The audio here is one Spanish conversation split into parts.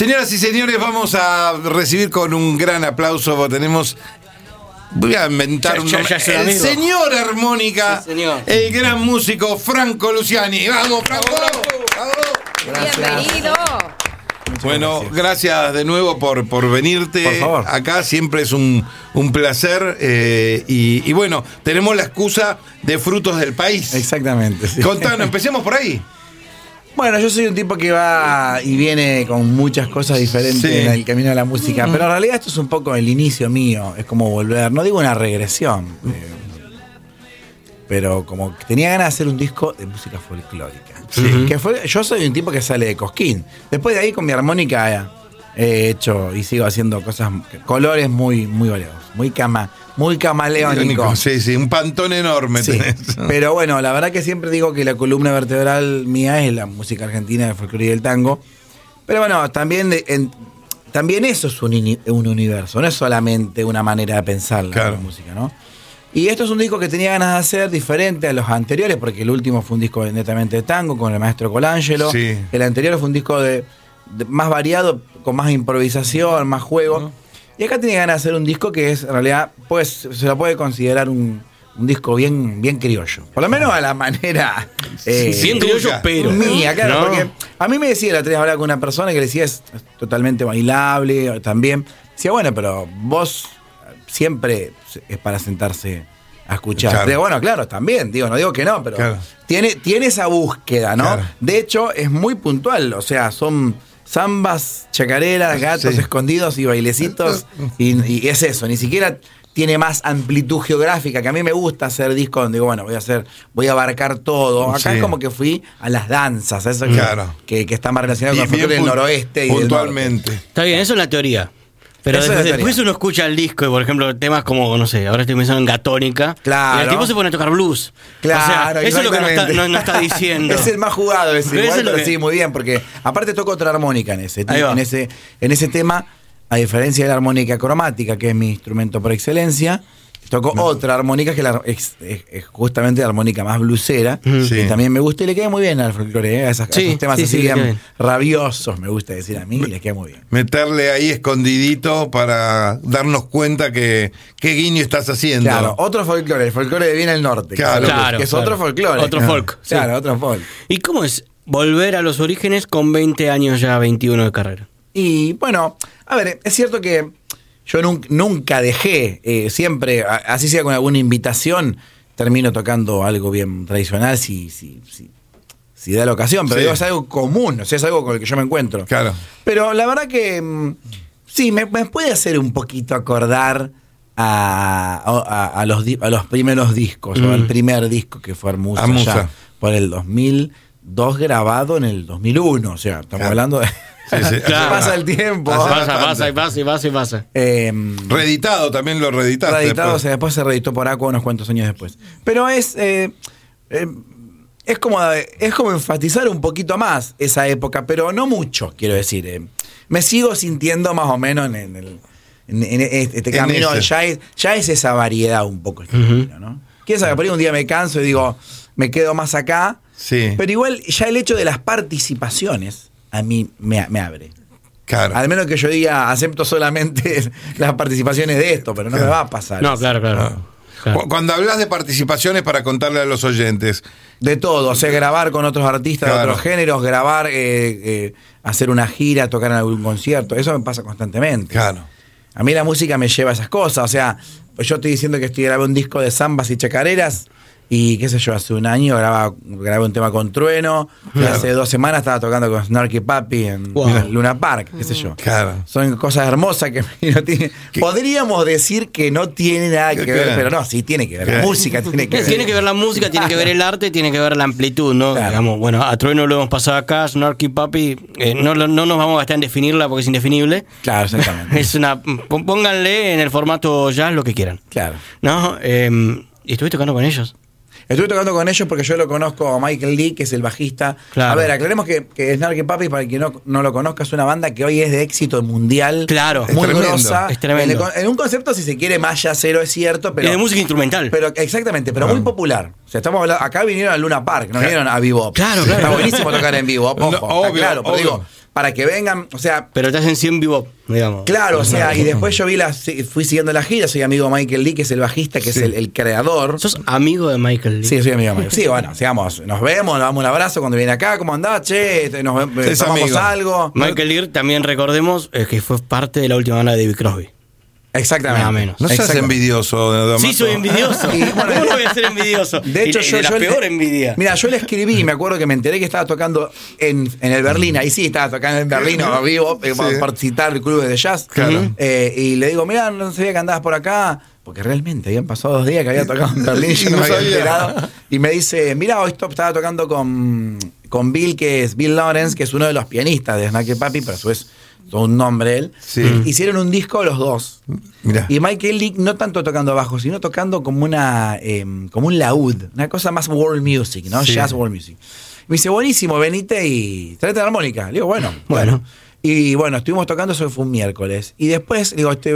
Señoras y señores, vamos a recibir con un gran aplauso. Tenemos. Voy a inventar Ya- un nombre. ya El señor armónica, Sí, señor. el gran músico Franco Luciani. ¡Vamos, Franco! ¡Vamos! Bienvenido. Bueno, gracias. de nuevo por, por venirte Por favor. acá. Siempre es un, un placer. eh, y, y bueno, tenemos la excusa de frutos del país. Exactamente. sí. Contanos, empecemos por ahí. Bueno, yo soy un tipo que va y viene con muchas cosas diferentes Sí. en el camino de la música, pero en realidad esto es un poco el inicio mío, es como volver, no digo una regresión, eh, pero como que tenía ganas de hacer un disco de música folclórica. Sí. Que fue, yo soy un tipo que sale de Cosquín. Después de ahí con mi armónica he hecho y sigo haciendo cosas, colores muy, muy variados, muy cama, muy camaleónicos. Sí, sí, un pantón enorme Sí, tenés. pero bueno, la verdad que siempre digo que la columna vertebral mía es la música argentina, el folclore y el tango. Pero bueno, también, de- en- también eso es un, un universo, no es solamente una manera de pensar la, Claro. la música, ¿no? Y esto es un disco que tenía ganas de hacer diferente a los anteriores, porque el último fue un disco netamente de tango con el maestro Colangelo. Sí. El anterior fue un disco de, de- más variado, con más improvisación, más juego. Y acá tenía ganas de hacer un disco que es, en realidad, pues se lo puede considerar un, un disco bien, bien criollo. Por lo menos a la manera. eh, Bien criollo, pero. Mía, claro, No. porque a mí me decía la otra vez hablaba con una persona que le decía es totalmente bailable también. Decía, bueno, pero vos siempre es para sentarse a escuchar. Claro. Digo, bueno, claro, también, digo, no digo que no, pero Claro. tiene, tiene esa búsqueda, ¿no? Claro. De hecho, es muy puntual, o sea, son zambas, chacareras, gatos Sí. escondidos y bailecitos, y, y es eso, ni siquiera tiene más amplitud geográfica, que a mí me gusta hacer discos donde digo, bueno, voy a hacer, voy a abarcar todo. Acá Sí. es como que fui a las danzas, a eso que- Claro. que, que está más relacionado con el del noroeste y del norte. puntualmente. Está bien, eso es la teoría. Pero después, después uno escucha el disco y, por ejemplo, temas como, no sé, ahora estoy pensando en Gatónica. Claro. Y el tipo se pone a tocar blues. Claro, o sea, eso es lo que no está, exactamente. no- no está diciendo. es el más jugado ese, igual, es lo que- sí, muy bien, porque aparte toco otra armónica en ese, en ese, en ese tema, a diferencia de la armónica cromática, que es mi instrumento por excelencia, toco otra armónica que la- es, es- es justamente la armónica más blusera. Sí. que también me gusta y le queda muy bien al folclore, ¿eh? a, esas- a Sí, esos temas sí, así le rabiosos, me gusta decir a mí, y les queda muy bien. Meterle ahí escondidito para darnos cuenta que qué guiño estás haciendo. Claro, otro folclore, el folclore de Viena del Norte, Claro. es- Claro, que es claro. otro folclore. Otro folk, sí. Claro, otro folk. ¿Y cómo es volver a los orígenes con 20 años ya, 21 de carrera? Y bueno, a ver, es cierto que yo nun- nunca dejé, eh, siempre, a- así sea con alguna invitación, termino tocando algo bien tradicional si, si, si, si da la ocasión, pero Sí. digo, es algo común, o sea, es algo con el que yo me encuentro. Claro. Pero la verdad que mm, sí, me, me puede hacer un poquito acordar a, a- a los, a los primeros discos, o Mm. al primer disco que fue Hermosa, Hermosa. ya por el 2002 grabado en el 2001, o sea, estamos Claro. hablando de... Sí, sí. Claro. Pasa el tiempo. Hace Pasa, bastante. pasa y pasa y pasa y pasa. Eh, Reeditado, también lo reeditaste. reeditado, o sea, después se reeditó por Aqua unos cuantos años después. Pero es, eh, eh, es, como, es como enfatizar un poquito más esa época, pero no mucho, quiero decir. eh. Me sigo sintiendo más o menos en, en el, en, en este, este En camino, ese. ya es, ya es esa variedad un poco. este Ujú. camino, ¿no? Quién sabe, por ahí un día me canso y digo, me quedo más acá. Sí. Pero igual ya el hecho de las participaciones a mí me, me abre. Claro. Al menos que yo diga, acepto solamente las participaciones de esto, pero no Claro. me va a pasar. No, claro, claro. Ah. Claro. Cu- Cuando hablas de participaciones para contarle a los oyentes, De todo, o sea, grabar con otros artistas de otros géneros, grabar, eh, eh, hacer una gira, tocar en algún concierto, eso me pasa constantemente. claro. A mí la música me lleva a esas cosas, o sea, yo estoy diciendo que estoy grabé un disco de zambas y chacareras y qué sé yo, hace un año grababa, grabé un tema con Trueno, y hace dos semanas estaba tocando con Snarky Papi en, Wow. Luna Park, qué sé yo. Claro. Son cosas hermosas que no tiene, podríamos decir que no tiene nada que ver, pero no, sí tiene que ver. Música tiene que ver. Tiene que ver la música, tiene que ver el arte, tiene que ver la amplitud, ¿no? Claro. Digamos, bueno, a Trueno lo hemos pasado acá, Snarky Papi, eh, no, no nos vamos a gastar en definirla porque es indefinible. Claro, exactamente. Es una, pónganle en el formato jazz lo que quieran, claro. ¿no? Eh, y estuve tocando con ellos. Estuve tocando con ellos porque yo lo conozco a Michael Lee, que es el bajista. Claro. A ver, aclaremos que, que Snarky Papi, para quien no, no lo conozca, es una banda que hoy es de éxito mundial. Claro. Es Muy grosa. Es tremendo. En, un concepto, si se quiere, más yacero, es cierto, pero. y de música instrumental. Pero exactamente, pero Ah. muy popular. O sea, estamos hablando, acá vinieron a Luna Park, no vinieron a Bebop. Claro, claro. Está buenísimo tocar en vivo, ojo, No, está obvio, claro, pero obvio. digo, para que vengan, o sea, Pero te hacen 100 vivo, digamos. claro, o sea, y después yo vi la, fui siguiendo la gira, soy amigo de Michael Lee, que es el bajista, que Sí. es el, el creador. ¿Sos amigo de Michael Lee? Sí, soy amigo de Michael. Sí, bueno, sigamos, nos vemos, nos damos un abrazo cuando viene acá, ¿cómo andás? Che, Este, nos tomamos amigo. algo. Michael Lee, también recordemos eh, que fue parte de la última banda de David Crosby. Exactamente. Nada menos. No seas Exactamente. envidioso. Damaso. Sí, soy envidioso. Y, bueno, ¿Cómo no voy a ser envidioso? De hecho, Y yo, de la yo peor envidia. Mira, yo le escribí, me acuerdo que me enteré que estaba tocando en, en el Berlín. Ahí sí estaba tocando en Berlín a vivo, eh, Sí. por citar el club de jazz. Claro. Eh, y le digo, mira, no sabía que andabas por acá. Porque realmente habían pasado dos días que había tocado en Berlín y yo no, me había enterado. Y me dice, mira, hoy estaba tocando con, con Bill, que es Bill Lawrence, que es uno de los pianistas de Snacky Papi, pero a su vez todo un nombre él. Sí. Hicieron un disco los dos. Mirá. Y Michael Lee no tanto tocando bajo, sino tocando como una em, como un laúd, una cosa más world music, ¿no? Sí. Jazz world music. Me dice, buenísimo, venite y tráete la armónica. Le digo, bueno, bueno. Bueno. Y bueno, estuvimos tocando, eso fue un miércoles. Y después, digo, este,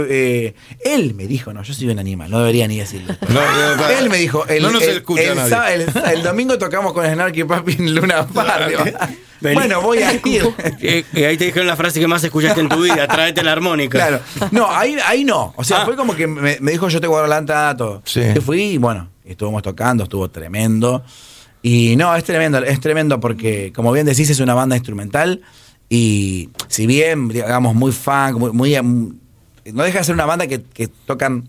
eh, él me dijo, no, yo soy un animal, no debería ni decirlo. No, no, no. él me dijo, el, No nos el- escucha el nadie. sá- el- el domingo tocamos con Snarky Papi en Luna Park. Bueno, voy a ir. Eh, y ahí te dijeron la frase que más escuchaste en tu vida, tráete la armónica. Claro. No, ahí, ahí no. O sea, Ah. fue como que me, me dijo yo te guardo la entrada, todo. Sí. Yo fui y bueno, estuvimos tocando, estuvo tremendo. Y no, es tremendo, es tremendo porque, como bien decís, es una banda instrumental. Y si bien, digamos, muy funk, muy, muy, no deja de ser una banda que, que tocan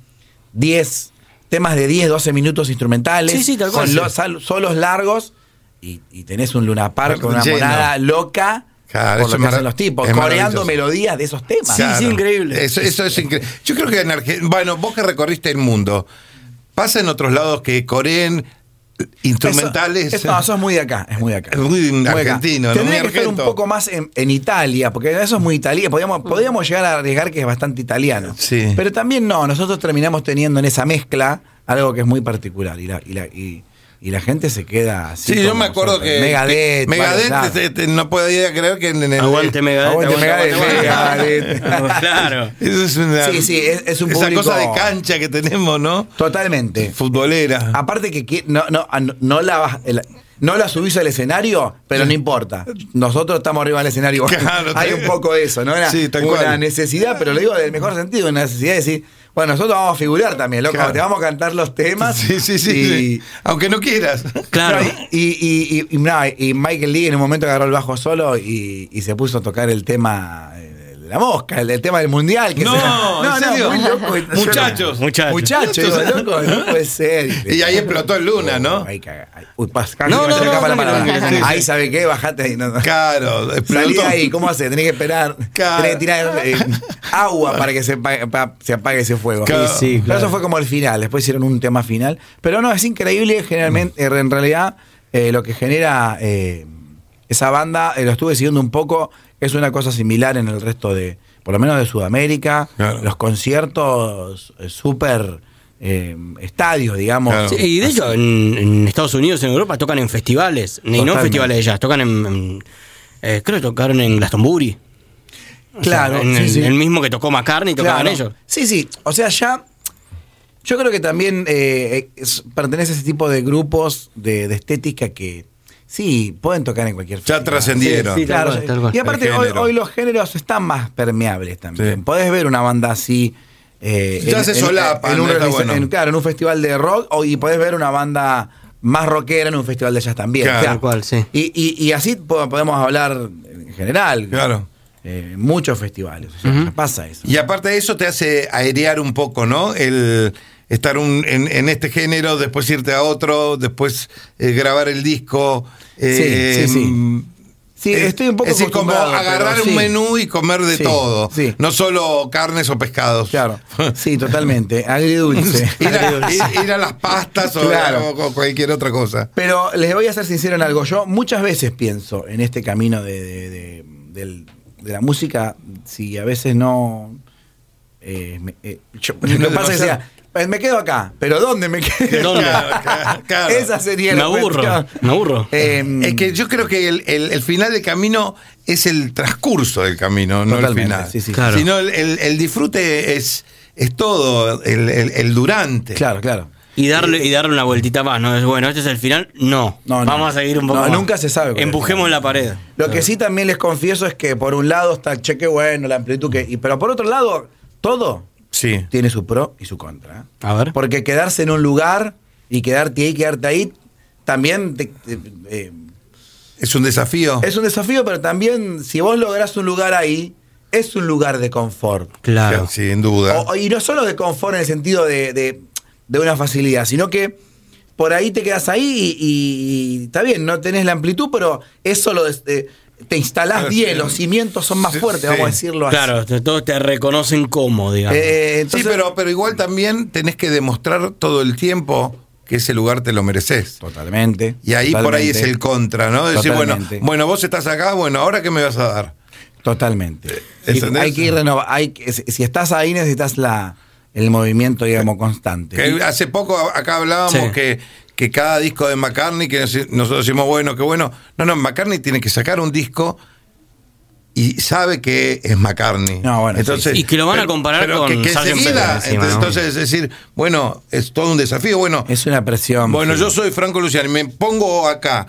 10 temas de 10, 12 minutos instrumentales. Sí, sí, tal cual, Con sí. lo- sal- solos largos. Y, y tenés un Luna Park con una Lleno. monada loca. Claro, por eso lo que hacen los tipos, coreando melodías de esos temas. Sí, sí, increíble. Eso, eso es increíble. Yo creo que en Argentina, bueno, vos que recorriste el mundo, pasa en otros lados que coreen instrumentales. Eso, eso- no, eso es muy de acá, es muy de acá. Es muy acá. argentino, Muy que estar un poco más en, en Italia, porque eso es muy italiano. Podríamos, podríamos llegar a arriesgar que es bastante italiano. Sí. Pero también no, nosotros terminamos teniendo en esa mezcla algo que es muy particular. Y la, y la, y, y la gente se queda así. Sí, yo me acuerdo que. Megadeth. Megadeth, este, este, no podía creer que en, en el. Aguante Megadeth. Aguante Megadeth, aguante, Megadeth. aguante. claro. Eso es una. Sí, sí, es- es un Esa cosa de cancha que tenemos, ¿no? Totalmente. Futbolera. Aparte que no, no, no, no la no la subís al escenario, pero no importa. Nosotros estamos arriba del escenario. Claro, Hay un poco de eso, ¿no? Era Sí, tal una cual. necesidad, pero lo digo del mejor sentido, una necesidad de decir, bueno, nosotros vamos a figurar también, loco, Claro. te vamos a cantar los temas. Sí, sí, sí. y- sí. Aunque no quieras. Claro. Y, y, y- y- y Michael Lee en un momento agarró el bajo solo y, y se puso a tocar el tema eh, de la mosca, el, tema del mundial. Que No, se- ¿en serio? muy loco. Muchachos. Muchachos. Muchachos, digo, loco, no puede ser. Y ahí explotó el Luna, ¿no? Ahí caga. Uy, pas, casi No, me no, no, escapa la no, palabra. no, no, no, no. Ahí sabe qué, bajate ahí. No, no. Claro, explotó. Salí ahí, ¿cómo hace? Tenés que esperar. Claro. Tenés que tirar eh, agua para que se apague, pa- se apague ese fuego. Claro. Sí, Pero claro. eso fue como el final. Después hicieron un tema final. Pero no, es increíble. Generalmente, en realidad, eh, lo que genera eh, esa banda, eh, lo estuve siguiendo un poco, es una cosa similar en el resto de, por lo menos de Sudamérica. Claro. Los conciertos eh, súper eh, estadios, digamos. Claro. Sí, y de hecho, en, en Estados Unidos, en Europa, tocan en festivales. Y no en festivales de jazz, tocan en. en- eh, creo que tocaron en Glastonbury. O sea, Claro, en sí, el, sí. el mismo que tocó McCartney, tocaban Claro. ellos. Sí, sí. O sea, ya. Yo creo que también eh, es- pertenece a ese tipo de grupos de, de estética que sí pueden tocar en cualquier Ya trascendieron. Sí, Claro, cual, tal cual. y aparte hoy, hoy los géneros están más permeables también. Sí. Podés ver una banda así. eh, Ya se solapan, en un, está realiza- bueno. en- claro, en un festival de rock o, y podés ver una banda más rockera en un festival de jazz también. Claro. O sea, Tal cual, sí. Y, y- y así po- podemos hablar en general. Claro. Eh, en muchos festivales. O sea, pasa eso. Y aparte de eso te hace airear un poco, ¿no? El estar un- en, en este género, después irte a otro, después eh, grabar el disco. eh, Sí, sí, sí. mm, Sí, es- estoy un poco Es decir, como agarrar un sí. menú y comer de Sí, todo. sí. No solo carnes o pescados. Claro, sí, totalmente. Agridulce. ir, a, ir- ir a las pastas o, Claro. o cualquier otra cosa. Pero les voy a ser sincero en algo. Yo muchas veces pienso en este camino de, de- de- del- de la música, si a veces no. eh, me, eh, yo- lo que pasa es que sea, me quedo acá, pero ¿dónde me quedo? ¿Dónde? Claro, claro, claro. Esa sería Me la aburro, cuestión. me aburro. Eh, Es que yo creo que el, el- el final del camino es el transcurso del camino, no el final. sí, sí. Claro. Sino el, el- el disfrute es, es todo, el, el- el durante. Claro, claro. Y darle, y darle una vueltita más, ¿no? Es bueno, este es el final. No. No, no. Vamos a seguir un poco. No, más. nunca se sabe Empujemos la pared. Lo que sí también les confieso es que por un lado está el cheque bueno, la amplitud que. y- pero por otro lado, todo Sí. tiene su pro y su contra. ¿eh? A ver. Porque quedarse en un lugar y quedarte ahí, quedarte ahí, también te- te- eh, Es un desafío. es un desafío, pero también si vos lográs un lugar ahí, es un lugar de confort. Claro. Sin duda. O- y no solo de confort en el sentido de, de- de una facilidad, sino que por ahí te quedas ahí y, y- y está bien, no tenés la amplitud, pero eso lo des- eh, te instalás Claro, bien, sí. los cimientos son más Sí, fuertes, sí. vamos a decirlo así. Claro, te- todos te reconocen como, digamos. Eh, entonces- sí, pero, pero igual también tenés que demostrar todo el tiempo que ese lugar te lo mereces. Totalmente. Y ahí por ahí es el contra, ¿no? Decir, bueno, Totalmente. bueno, vos estás acá, bueno, ahora qué me vas a dar. Totalmente. ¿Entendés? hay que ir renovar. Hay que- si si estás ahí, necesitas la, el movimiento, digamos, constante. Que hace poco acá hablábamos Sí. que, que cada disco de McCartney, que nos- nosotros decimos, bueno, qué bueno. No, no, McCartney tiene que sacar un disco y sabe que es McCartney. No, bueno, entonces, sí. Y que lo van a comparar con que, que encima, entonces, ¿no? entonces, es decir, bueno, es todo un desafío. Bueno, Es una presión. bueno, sí. yo soy Franco Luciano y me pongo acá.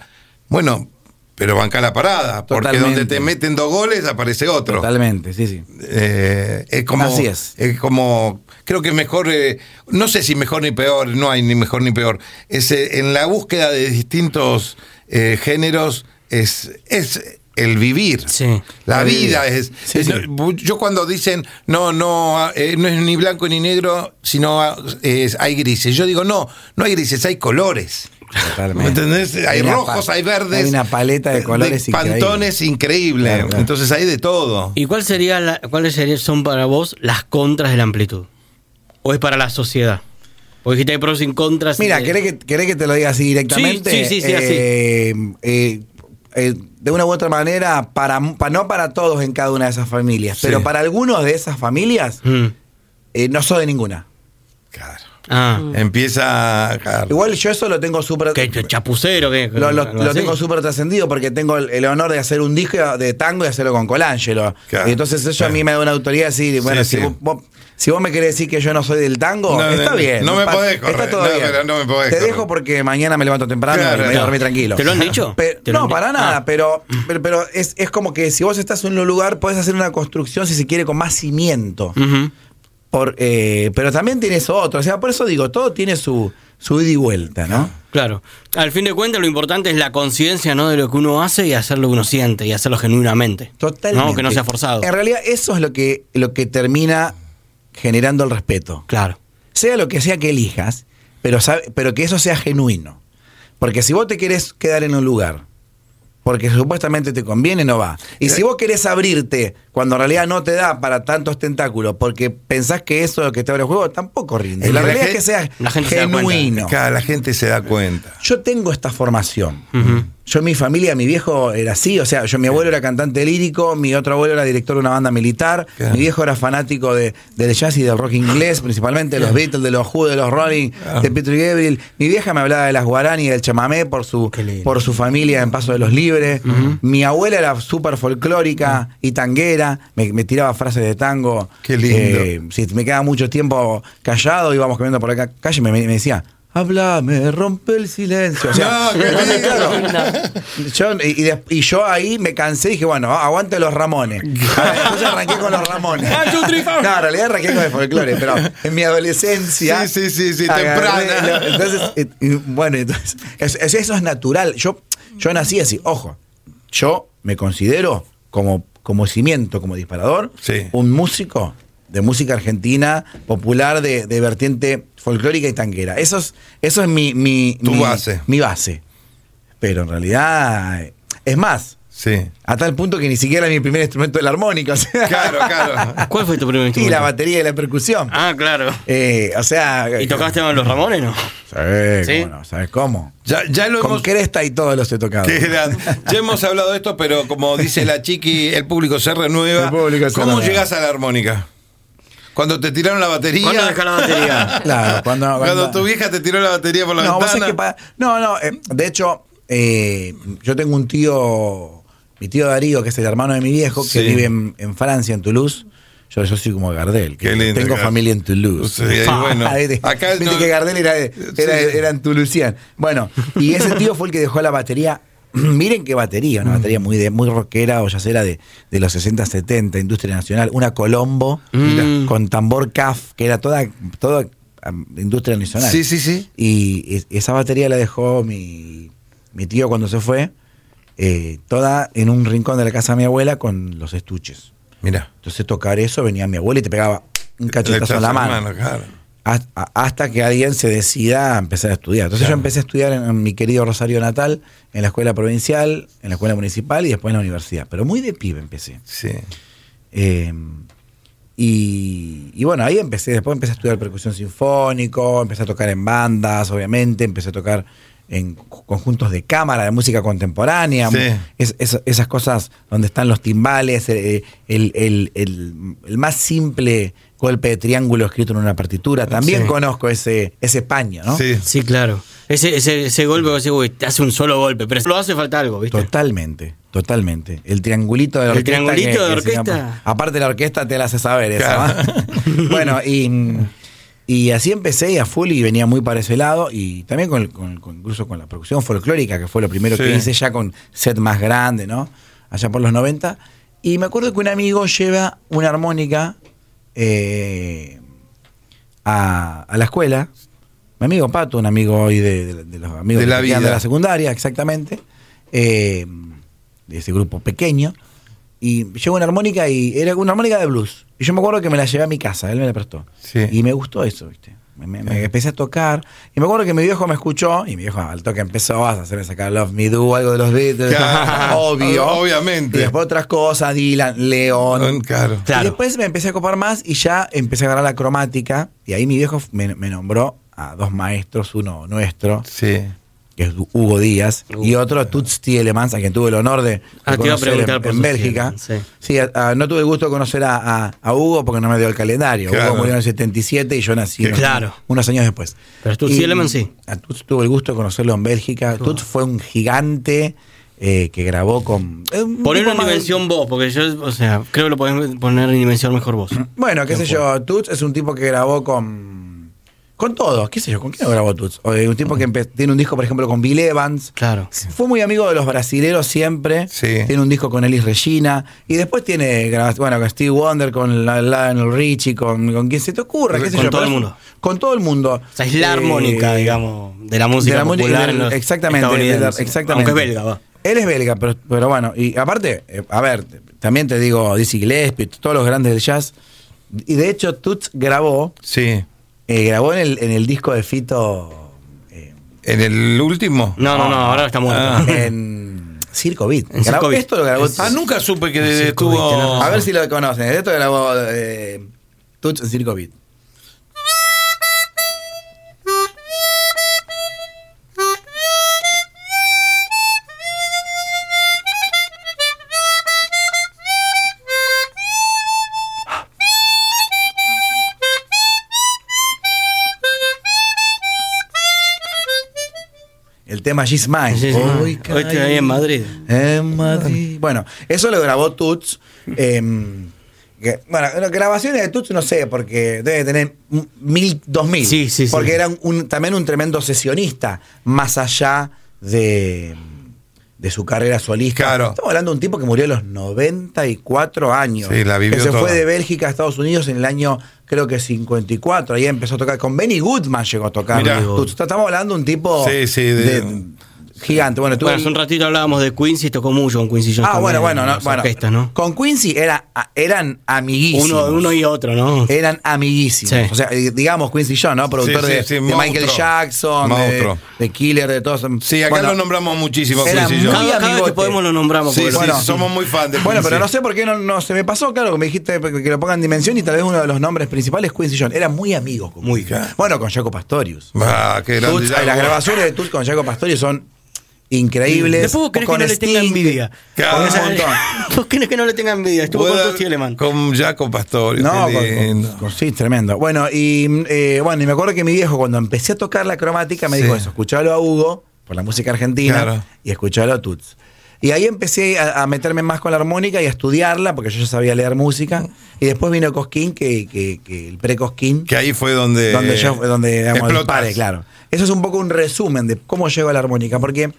Bueno, pero banca la parada, porque Totalmente. donde te meten dos goles aparece otro. Totalmente, sí, sí. Eh, es como Así es. como creo que mejor eh, no sé si mejor ni peor no hay ni mejor ni peor es eh, en la búsqueda de distintos eh, géneros es es el vivir Sí. la La vida vida. es, Sí, es- sí. no, yo cuando dicen no no eh, no es ni blanco ni negro sino ah, es- hay grises yo digo no no hay grises hay colores Totalmente. ¿Me entendés? Hay rojos, hay verdes. hay una paleta de colores increíble. Pantones increíble. Claro, claro. Entonces hay de todo. ¿Y cuál sería la- cuáles serían, son para vos las contras de la amplitud? ¿O es para la sociedad? Porque dijiste hay pros y contras. Mira, de- ¿querés que, querés que te lo diga así directamente? Sí, sí, sí, sí, así. Eh, eh, eh, de una u otra manera, para, pa- no para todos en cada una de esas familias, Sí. pero para algunos de esas familias, Mm. eh, no soy de ninguna. Claro. Ah. Empieza. claro. Igual yo eso lo tengo súper... ¿Qué, qué chapucero? ¿qué? Lo, lo- ¿Algo lo así? tengo súper trascendido porque tengo el, el honor de hacer un disco de tango y hacerlo con Colangelo. Claro. Y entonces eso a mí me da una autoridad decir, bueno, Sí, si, sí. Vos, vos- si vos me querés decir que yo no soy del tango, No, está no, bien. no me pa- podés correr, Está todo no, bien. pero no me podés Te correr. dejo porque mañana me levanto temprano Claro, y me voy a dormir tranquilo. ¿Te lo han dicho? Pe- ¿Te lo no, han para dicho? nada, Ah. pero, pero, pero es, es como que si vos estás en un lugar, podés hacer una construcción, si se quiere, con más cimiento. Ujú. Por, eh, pero también tiene eso otro. O sea, por eso digo, todo tiene su, su ida y vuelta, ¿no? Claro. Al fin de cuentas, lo importante es la conciencia ¿no? de lo que uno hace y hacer lo que uno siente y hacerlo genuinamente. Totalmente. No, que no sea forzado. En realidad, eso es lo que, lo que termina generando el respeto. Claro. Sea lo que sea que elijas, pero, sabe- pero que eso sea genuino. Porque si vos te querés quedar en un lugar, porque supuestamente te conviene, no va. Y si vos querés abrirte cuando en realidad no te da para tantos tentáculos, porque pensás que eso es lo que te abre el juego, tampoco rinde. La la realidad es que gen- sea la gente se da genuino. Cada la gente se da cuenta. Yo tengo esta formación. Yo, mi familia, mi viejo era así, o sea, yo, mi abuelo era cantante lírico, mi otro abuelo era director de una banda militar, Claro. mi viejo era fanático de, del jazz y del rock inglés, principalmente de los Beatles, de los Who, de los Rolling, de Peter Gabriel. Mi vieja me hablaba de las guaraní y del chamamé por su, por su familia en Paso de los Libres. Mi abuela era súper folclórica y tanguera, me, me tiraba frases de tango. Qué lindo. Eh, si me quedaba mucho tiempo callado, íbamos caminando por la ca- calle y me, me decía, háblame, rompe el silencio. O sea, No, qué claro, yo, y, y de- y yo ahí me cansé y dije, bueno, aguante los Ramones. Entonces arranqué con los Ramones. Four. No, en realidad arranqué con el folclore, pero en mi adolescencia. Sí, sí, sí, sí, temprana. Entonces, eh, y bueno, entonces, es- es- eso es natural. Yo, yo nací así, ojo, yo me considero como, como cimiento, como disparador, Sí. un músico de música argentina popular de, de vertiente folclórica y tanguera. Eso es, eso es mi, mi, Tu mi- base. Mi base. Pero en realidad, eh, es más, Sí. a tal punto que ni siquiera mi primer instrumento es la armónica. o sea, Claro, claro. ¿Cuál fue tu primer y instrumento? la batería y la percusión. Ah, claro. Eh, o sea. ¿Y tocaste con los Ramones, no? ¿Sabes ¿Sí? cómo no? ¿Sabes cómo? Ya, ya lo Con hemos. Cresta y todos los he tocado. Qué Ya hemos hablado de esto, pero como dice la chiqui, el público se renueva. El público se ¿Cómo renueva. llegás a la armónica? Cuando te tiraron la batería. ¿Cuándo dejás la batería? Claro, cuando. Cuando cuando- tu vieja te tiró la batería por la no, vos ventana. que no, no. eh, de hecho, eh, yo tengo un tío, mi tío Darío, que es el hermano de mi viejo, que Sí. vive en, en Francia, en Toulouse. Yo, yo soy como Gardel, que Qué lindo, tengo familia en Toulouse. Sí, bueno, Viste acá no- que Gardel era, era, Sí. era en Toulousian. Bueno, y ese tío fue el que dejó la batería. Miren qué batería, Mm. una batería muy de muy rockera o ya sea de, de los 60, 70, Industria Nacional, una Colombo Mm. con tambor CAF, que era toda, toda Industria Nacional. Sí, sí, sí. Y es- esa batería la dejó mi, mi tío cuando se fue, eh, toda en un rincón de la casa de mi abuela con los estuches. Mira. Entonces tocar eso venía mi abuela y te pegaba un cachetazo en la mano. claro. Hasta, que alguien se decida a empezar a estudiar. Entonces Claro. yo empecé a estudiar en, en mi querido Rosario Natal, en la escuela provincial, en la escuela municipal y después en la universidad. Pero muy de pibe empecé. Sí. Eh, y, y bueno, ahí empecé, después empecé a estudiar percusión sinfónico, empecé a tocar en bandas, obviamente, empecé a tocar en conjuntos de cámara, de música contemporánea, Sí. es- es- esas cosas donde están los timbales, eh, el, el- el- el más simple golpe de triángulo escrito en una partitura. También Sí. conozco ese, ese paño, ¿no? Sí. Sí, claro. Ese, ese, ese golpe, uy, te hace un solo golpe, pero lo hace falta algo, ¿viste? Totalmente, totalmente. El triangulito de El orquesta. triangulito de se llama- orquesta. aparte la orquesta te la hace saber esa. Claro. ¿va? bueno, y, y así empecé y a full y venía muy para ese lado. Y también con, con- con- incluso con la producción folclórica, que fue lo primero que hice ya con set más grande, ¿no? Allá por los 90. Y me acuerdo que un amigo lleva una armónica eh, a, a la escuela. Mi amigo Pato, un amigo hoy de, de- de los amigos De la quedan de vida. la secundaria, exactamente. eh, de ese grupo pequeño. Y llegó una armónica y era una armónica de blues. Y yo me acuerdo que me la llevé a mi casa, él me la prestó. Sí. Y me gustó eso, ¿viste? Me, empecé a tocar. Y me acuerdo que mi viejo me escuchó. Y mi viejo al toque empezó a hacerme sacar Love Me Do, algo de los Beatles. Claro. Obvio. Obviamente. Y después otras cosas, Dylan, León. Claro. Claro. Y después me empecé a copar más y ya empecé a agarrar la cromática. Y ahí mi viejo me, me nombró a dos maestros, uno nuestro, Sí. Que es Hugo Díaz, Hugo. y otro Tuts Tielemans, a quien tuve el honor de, de Ah, conocer en, Bélgica. Sí. a- a- no tuve el gusto de conocer a, Hugo porque no me dio el calendario. Claro. Hugo murió en el 77 y yo nací Claro. unos años después. Pero Tuts Y Tielemans sí. A Tuts tuve el gusto de conocerlo en Bélgica. Tuts fue un gigante eh, que grabó con... eh, un Ponerlo tipo en más- dimensión vos, porque yo, o sea, creo que lo podés poner en dimensión mejor vos. Bueno, qué sé yo, Tuts es un tipo que grabó con. Con todos, qué sé yo, ¿con quién grabó Tuts? Un tipo que tiene un disco, por ejemplo, con Bill Evans. Claro. Fue muy amigo de los brasileros siempre. Sí. Tiene un disco con Elis Regina. Y después tiene, bueno, con Steve Wonder, con la- Lionel Richie, con, con quien se te ocurra, qué sé Con yo. todo pero el mundo. Con todo el mundo. O sea, es la Eh, armónica, digamos, de la música de la popular de- en los exactamente, de la- estadounidenses. exactamente. Aunque es belga, va. Él es belga, pero, pero bueno, y aparte, eh, a ver, también te digo, Dizzy Gillespie, todos los grandes del jazz. Y de hecho, Tuts grabó, Sí. Eh, grabó en el, en el disco de Fito eh, ¿En el último? No, no, no, ahora está muerto. Ah. en Circo Beat. En Grabó- Circo Beat. Esto lo grabó Ah, nunca supe que estuvo. A ver si lo conocen. Esto grabó eh, Tuts en Circo Beat. Tema She's Mine. Sí, sí. Hoy estoy ahí en Madrid. En Madrid. Bueno, eso lo grabó Tuts. em, que- bueno, grabaciones de Tuts no sé, porque debe tener mil, dos mil. Sí, sí, sí. Porque era un- también un tremendo sesionista, más allá de, de su carrera solista. Claro. Estamos hablando de un tipo que murió a los 94 años. Sí, la vivió Que se toda. fue de Bélgica a Estados Unidos en el año, creo que 54. Ahí empezó a tocar. Con Benny Goodman llegó a tocar. Mirá. Estamos hablando de un tipo Sí, sí, de- de- gigante. Bueno, tuve Bueno, hace un ratito hablábamos de Quincy, tocó mucho con Quincy Jones. Ah, bueno, bueno, no, bueno. orquestas, ¿no? Con Quincy era, eran amiguísimos. Uno, uno y otro, ¿no? Eran amiguísimos. Sí. O sea, eh, digamos Quincy Jones, ¿no? Productor Sí, sí, de, sí, de monstruo. Michael Jackson, de, Killer, de todos. Sí, acá Bueno, lo nombramos muchísimo. Quincy Jones. Cada, cada vez que podemos lo nombramos. Sí, Bueno. somos muy fan de Bueno, Quincy. pero no sé por qué no, no se me pasó, claro, que me dijiste que lo pongan en dimensión y tal vez uno de los nombres principales es Quincy Jones. Eran muy amigos con Muy claro. Bueno, con Jaco Pastorius. Ah, qué grande. Las grabaciones de Tuts con Jaco Pastorius son increíbles. Después vos querés que Con no le tenga Sting, envidia. Claro. con sea, montón. Vos querés que no le tenga envidia. Estuvo con Puedo- Tuts Tielemans. Con Jaco Pastor. No, con- con- con- sí, tremendo. Bueno, y eh, bueno, y me acuerdo que mi viejo, cuando empecé a tocar la cromática, me Sí. dijo eso, escuchalo a Hugo, por la música argentina, Claro. y escuchalo a Tuts. Y ahí empecé a, a meterme más con la armónica y a estudiarla, porque yo ya sabía leer música. Y después vino Cosquín, que, que, que el pre-Cosquín. Que ahí fue donde. donde yo, donde digamos, disparé, claro. Eso es un poco un resumen de cómo llego a la armónica, porque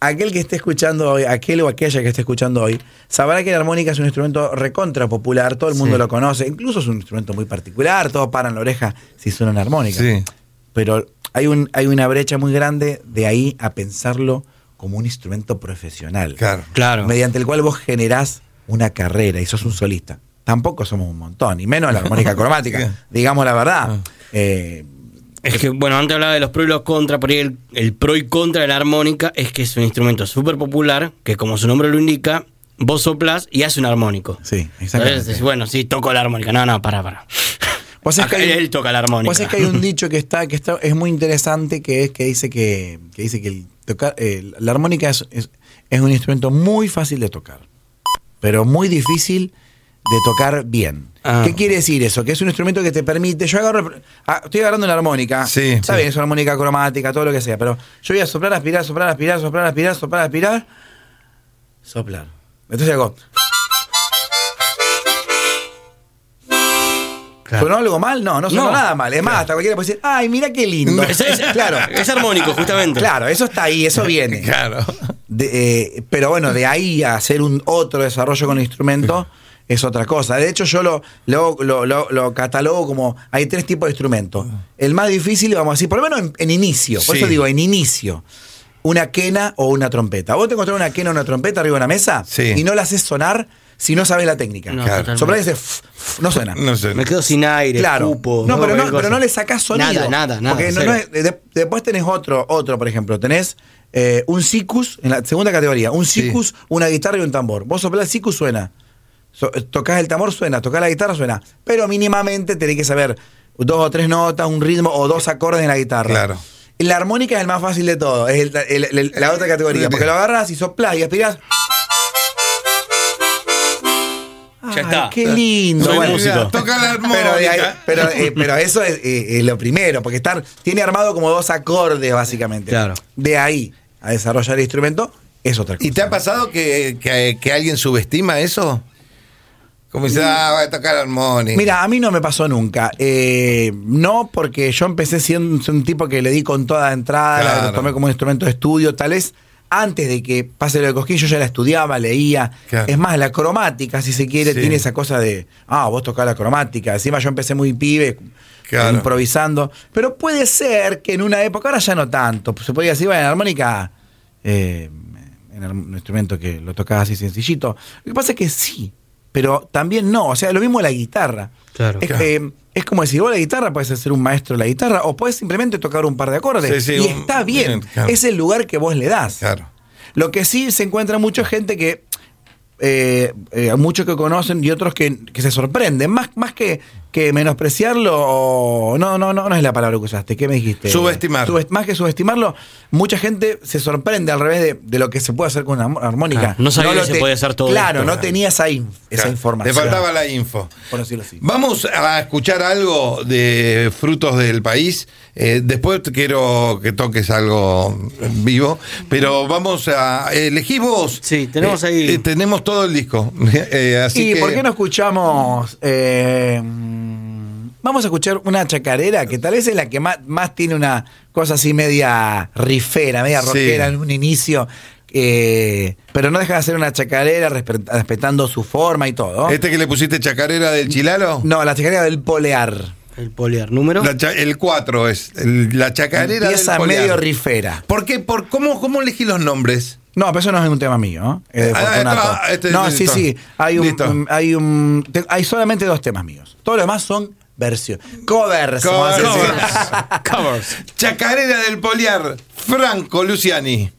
aquel que esté escuchando hoy, aquel o aquella que esté escuchando hoy, sabrá que la armónica es un instrumento recontra popular, todo el mundo Sí. lo conoce, incluso es un instrumento muy particular, todos paran la oreja si suena una armónica. Sí. Pero hay, un, hay una brecha muy grande de ahí a pensarlo como un instrumento profesional. Claro. Claro. Mediante el cual vos generás una carrera y sos un solista. Tampoco somos un montón, y menos la armónica cromática, digamos la verdad. Eh, Es que, bueno, antes hablaba de los pros y los contras, por ahí el, el pro y contra de la armónica es que es un instrumento súper popular, que como su nombre lo indica, vos soplás y hace un armónico. sí, exactamente. Entonces, bueno, sí, toco la armónica. No, no, para, para. Vos que hay un- él toca la armónica. Vos sabés que hay un dicho que está, que está, es muy interesante, que es que dice que, que dice que el tocar, eh, la armónica es, es, es un instrumento muy fácil de tocar, pero muy difícil de tocar bien. Ah. ¿Qué quiere decir eso? Que es un instrumento que te permite. Yo agarro. ah, estoy agarrando una armónica. Sí, Está sí. bien, es una armónica cromática, todo lo que sea. Pero yo voy a soplar, aspirar, soplar, aspirar, soplar, aspirar, soplar, aspirar. Soplar. Entonces hago. Claro. ¿Sonó algo mal? No, no sonó No. nada mal. Es más, hasta cualquiera puede decir, ay, mira qué lindo. Es, es- claro. es armónico, justamente. Claro, eso está ahí, eso viene. Claro. De, eh, pero bueno, de ahí a hacer un otro desarrollo con el instrumento es otra cosa. De hecho, yo lo, lo, lo- lo- lo catalogo como hay tres tipos de instrumentos. El más difícil, vamos a decir, por lo menos en, en inicio, por Sí. eso digo, en inicio, una quena o una trompeta. Vos te encontrás una quena o una trompeta arriba de una mesa Sí. y no la haces sonar si no sabes la técnica. No, Claro. f- f- no suena. No sé. Me quedo sin aire, Claro. cupo. no, pero no, pero no le sacás sonido. Nada, nada, nada. Porque no- cero. no es- de- después tenés otro, otro, por ejemplo. Tenés eh, un sicus, en la segunda categoría, un Sí. sicus, una guitarra y un tambor. Vos soplás el sicus, suena. So- tocás el tambor, suena. Tocás la guitarra, suena. Pero mínimamente tenés que saber dos o tres notas, un ritmo o dos acordes en la guitarra. Claro. La armónica es el más fácil de todo. Es el- el- el- la otra categoría. Porque lo agarras y soplás y aspirás. Ya Ay, está. Qué lindo. Soy Bueno, músico. Toca la pero, de ahí- armónica. pero, eh, pero eso es, eh, eh, lo primero, porque estar, tiene armado como dos acordes, básicamente. Claro. De ahí a desarrollar el instrumento es otra cosa. ¿Y te ha pasado que, que- que alguien subestima eso? Como dice, ah, va a tocar armónica. Mira, a mí no me pasó nunca. Eh, no, porque yo empecé siendo un tipo que le di con toda entrada, Claro. lo tomé como un instrumento de estudio, tal vez antes de que pase lo de Cosquín, yo ya la estudiaba, leía. Claro. Es más, la cromática, si se quiere, Sí. tiene esa cosa de, ah, vos tocás la cromática. Encima yo empecé muy pibe, Claro. improvisando. Pero puede ser que en una época, ahora ya no tanto, se podía decir, bueno, en armónica, eh, en un instrumento que lo tocaba así sencillito. Lo que pasa es que sí, pero también no. O sea, lo mismo la guitarra. Claro. Es, Claro. eh, es como decir, vos la guitarra puedes ser un maestro de la guitarra o puedes simplemente tocar un par de acordes. Sí, sí, y un- está bien. bien, claro. Es el lugar que vos le das. Claro. Lo que sí se encuentra mucha gente que. eh, eh, muchos que conocen y otros que, que se sorprenden. Más, más que, que menospreciarlo, o- no, no, no, no es la palabra que usaste. ¿Qué me dijiste? Subestimar. Subest- más que subestimarlo, mucha gente se sorprende al revés de, de lo que se puede hacer con una ar- armónica. Claro, no sabía lo que se podía hacer todo Claro, esto. no tenía esa, inf- esa Claro. información. Te faltaba la info. Por decirlo así. Vamos a escuchar algo de frutos del país. Eh, después quiero que toques algo vivo, pero vamos a elegir vos. Sí, tenemos Eh, ahí- eh, tenemos todo el disco. Eh, así ¿Y que, por qué no escuchamos? Mm, vamos a escuchar una chacarera que tal vez es la que más, más tiene una cosa así media rifera, media Sí. rockera en un inicio. eh, pero no deja de ser una chacarera respe- respetando su forma y todo. ¿Este que le pusiste chacarera del Chilalo? No, la chacarera del polear. El poliar número. Cha- el 4 es el- la chacarera Empieza del Poliar. medio rifera. ¿Por qué? ¿Por cómo, ¿Cómo elegí los nombres? No, pero eso no es un tema mío, ¿no? Es de Ah, este- no, listo. sí, sí. Hay un, hay un, te- hay solamente dos temas míos. Todos los demás son versiones. Covers. Covers. Covers. Chacarera del Poliar, Franco Luciani.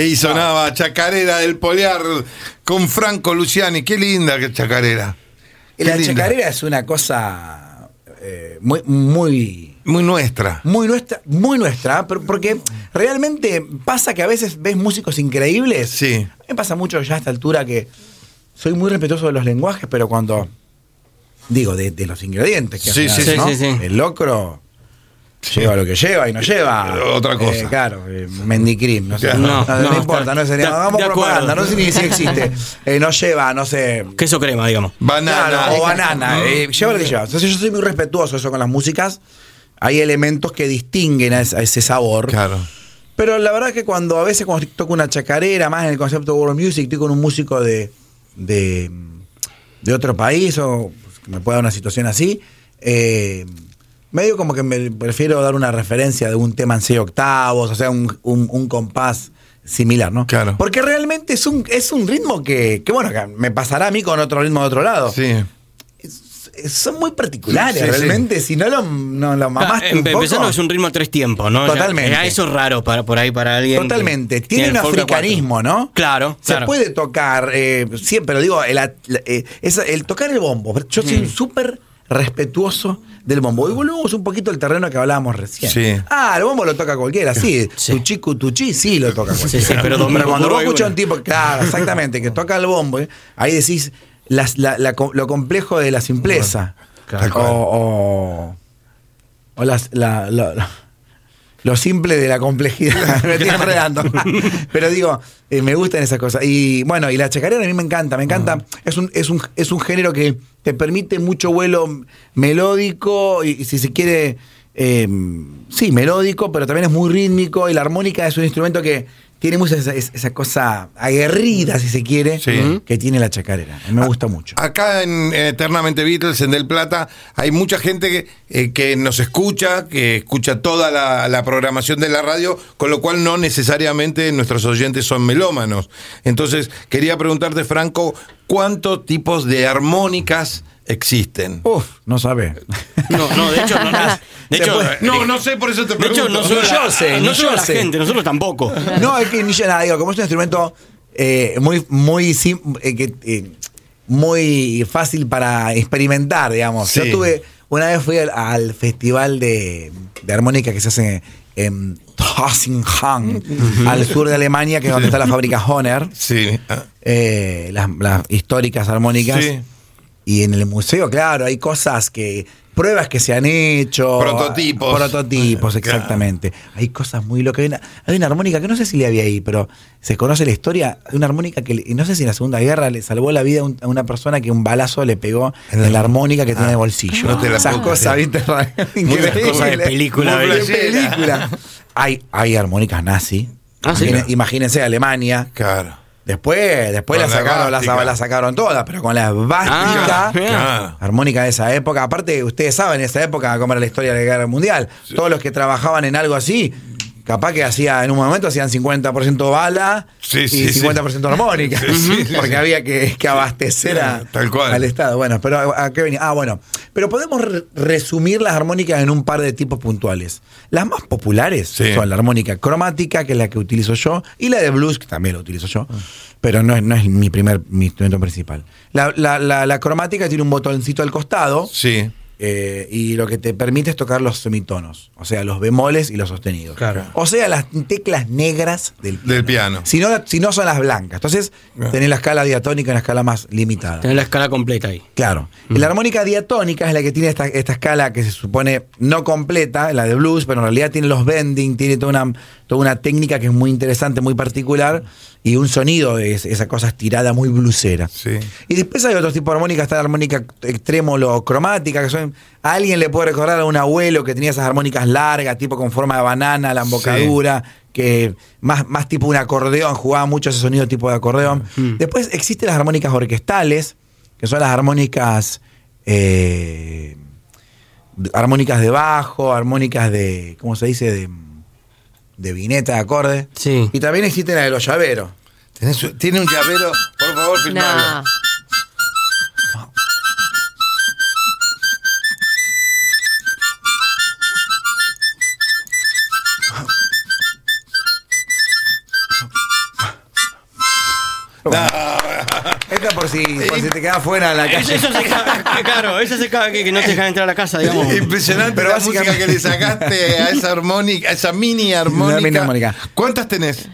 Ahí sonaba Chacarera del Poliar con Franco Luciani. Qué linda que Chacarera. Qué la linda. chacarera es una cosa eh, muy, muy, Muy nuestra. muy nuestra, muy nuestra, pero porque realmente pasa que a veces ves músicos increíbles. Sí. A mí me pasa mucho ya a esta altura que soy muy respetuoso de los lenguajes, pero cuando digo de, de los ingredientes que Sí, hacen, sí, ¿no? sí, sí. el locro lleva lo que lleva y no lleva Otra cosa. eh, claro, eh, mendicrim, no sé. No, No, no no, importa, no hagamos de acuerdo. propaganda, no sé ni si existe. Eh, no lleva, no sé, Queso crema, digamos. Banana. Claro, o banana. eh, lleva lo que lleva. Entonces yo soy muy respetuoso eso con las músicas. Hay elementos que distinguen a ese, a ese sabor. Claro. Pero la verdad que cuando a veces cuando toco una chacarera, más en el concepto de world music, estoy con un músico de, de, de otro país o que me pueda dar una situación así, eh, medio como que me prefiero dar una referencia de un tema en seis octavos, o sea, un, un- un compás similar, ¿no? Claro. Porque realmente es un, es un ritmo que, que, bueno, que me pasará a mí con otro ritmo de otro lado Sí. son muy particulares, Sí, sí. realmente. Si no lo, no lo Ah, mamaste em- un poco, empezando es un ritmo a tres tiempos, ¿no? Totalmente. ya eso es raro para, por ahí para alguien. que Totalmente. Tiene un africanismo, ¿no? Claro, Se claro. puede tocar, eh, siempre, pero digo, el, eh, el tocar el bombo. Yo Mm. soy súper respetuoso del bombo. Y volvemos un poquito al terreno que hablábamos recién. Sí. Ah, el bombo lo toca cualquiera, sí. Sí. Tuchi, cutuchi, sí lo toca cualquiera. Sí, sí, pero cuando vos escuchas a un tipo, claro, exactamente, que toca el bombo, eh, ahí decís las- la- la co- lo complejo de la simpleza. Tal o, o, o las- la- la- la- lo simple de la complejidad. me estoy enredando. Pero digo, eh, me gustan esas cosas. Y bueno, y la chacarera a mí me encanta, me encanta. Es, un, es, un, es un género que te permite mucho vuelo melódico y, y si se quiere, eh, sí, melódico, pero también es muy rítmico y la armónica es un instrumento que tiene mucha esa, esa cosa aguerrida, si se quiere, Sí. que tiene la chacarera. Me gusta mucho. Acá en en Eternamente Beatles, en Del Plata, hay mucha gente que, eh, que nos escucha, que escucha toda la, la programación de la radio, con lo cual no necesariamente nuestros oyentes son melómanos. Entonces, quería preguntarte, Franco, ¿cuántos tipos de armónicas existen? Uf, no sabe. No, no, de hecho, no. no. De hecho, puede- No, no sé, por eso te de pregunto. hecho, no solo, yo la, sé, no solo yo la sé. gente, nosotros tampoco. No, es que ni yo nada, digo, como es un instrumento eh, muy, muy, sim- eh, que, eh, muy fácil para experimentar, digamos. Sí. Yo tuve, una vez fui al, al festival de, de armónica que se hace en Tossingham, al sur de Alemania, que es donde está la fábrica Honer, Sí. eh, las, las históricas armónicas. Sí. Y en el museo, claro, hay cosas que. Pruebas que se han hecho. Prototipos. Prototipos, Claro. exactamente. Hay cosas muy locas. Hay una, hay una armónica que no sé si le había ahí, pero se conoce la historia. Hay una armónica que, no sé si en la Segunda Guerra le salvó la vida a un- a una persona que un balazo le pegó en la armónica que tiene en el bolsillo. no te la Esas cosas. ¿viste? Cosas de película, de. Hay, hay armónicas nazi. Ah, sí. Imagínense Alemania. Claro. Después, después la la sacaron, la, sacaron todas, pero con la bástica, Ah, armónica de esa época. Aparte, ustedes saben, en esa época, cómo era la historia de la guerra mundial. Todos los que trabajaban en algo así, capaz que hacía, en un momento hacían 50% bala Sí, y sí, sí. 50% armónica. Porque había que, que abastecer a- Tal cual. al Estado. Bueno, pero ¿a a qué venía? Ah, bueno. Pero podemos re- resumir las armónicas en un par de tipos puntuales. Las más populares son la armónica cromática, que es la que utilizo yo, y la de blues, que también la utilizo yo, pero no es, no es mi primer mi instrumento principal. La, la- la- la cromática tiene un botoncito al costado Sí. Eh, y lo que te permite es tocar los semitonos, o sea, los bemoles y los sostenidos. Claro. O sea, las teclas negras del piano. Del piano. Si no, si no son las blancas. Entonces, Ah. tenés la escala diatónica, una escala más limitada. Tener la escala completa ahí. Claro. La armónica diatónica es la que tiene esta, esta escala que se supone no completa, la de blues, pero en realidad tiene los bending, tiene toda una, toda una técnica que es muy interesante, muy particular, y un sonido, es, esa cosa estirada muy blusera. Sí. Y después hay otros tipos de armónica, está la armónica extrémolo cromática, que son. A alguien le puede recordar a un abuelo que tenía esas armónicas largas, tipo con forma de banana, la embocadura, que más, más tipo un acordeón, jugaba mucho ese sonido tipo de acordeón. Después existen las armónicas orquestales, que son las armónicas. eh, armónicas de bajo, armónicas de. ¿Cómo se dice? De, de vineta de acorde. Sí. Y también existe la de los llaveros. ¿Tenés- ¿Tiene un llavero? Por favor, filmalo. No. Te quedas fuera en la Eso, calle. eso se caga, claro, eso se caga que, que no te dejan entrar a la casa, digamos. Impresionante Pero la básicamente- música que le sacaste a esa armónica, a esa mini armónica. mini armónica. ¿Cuántas tenés?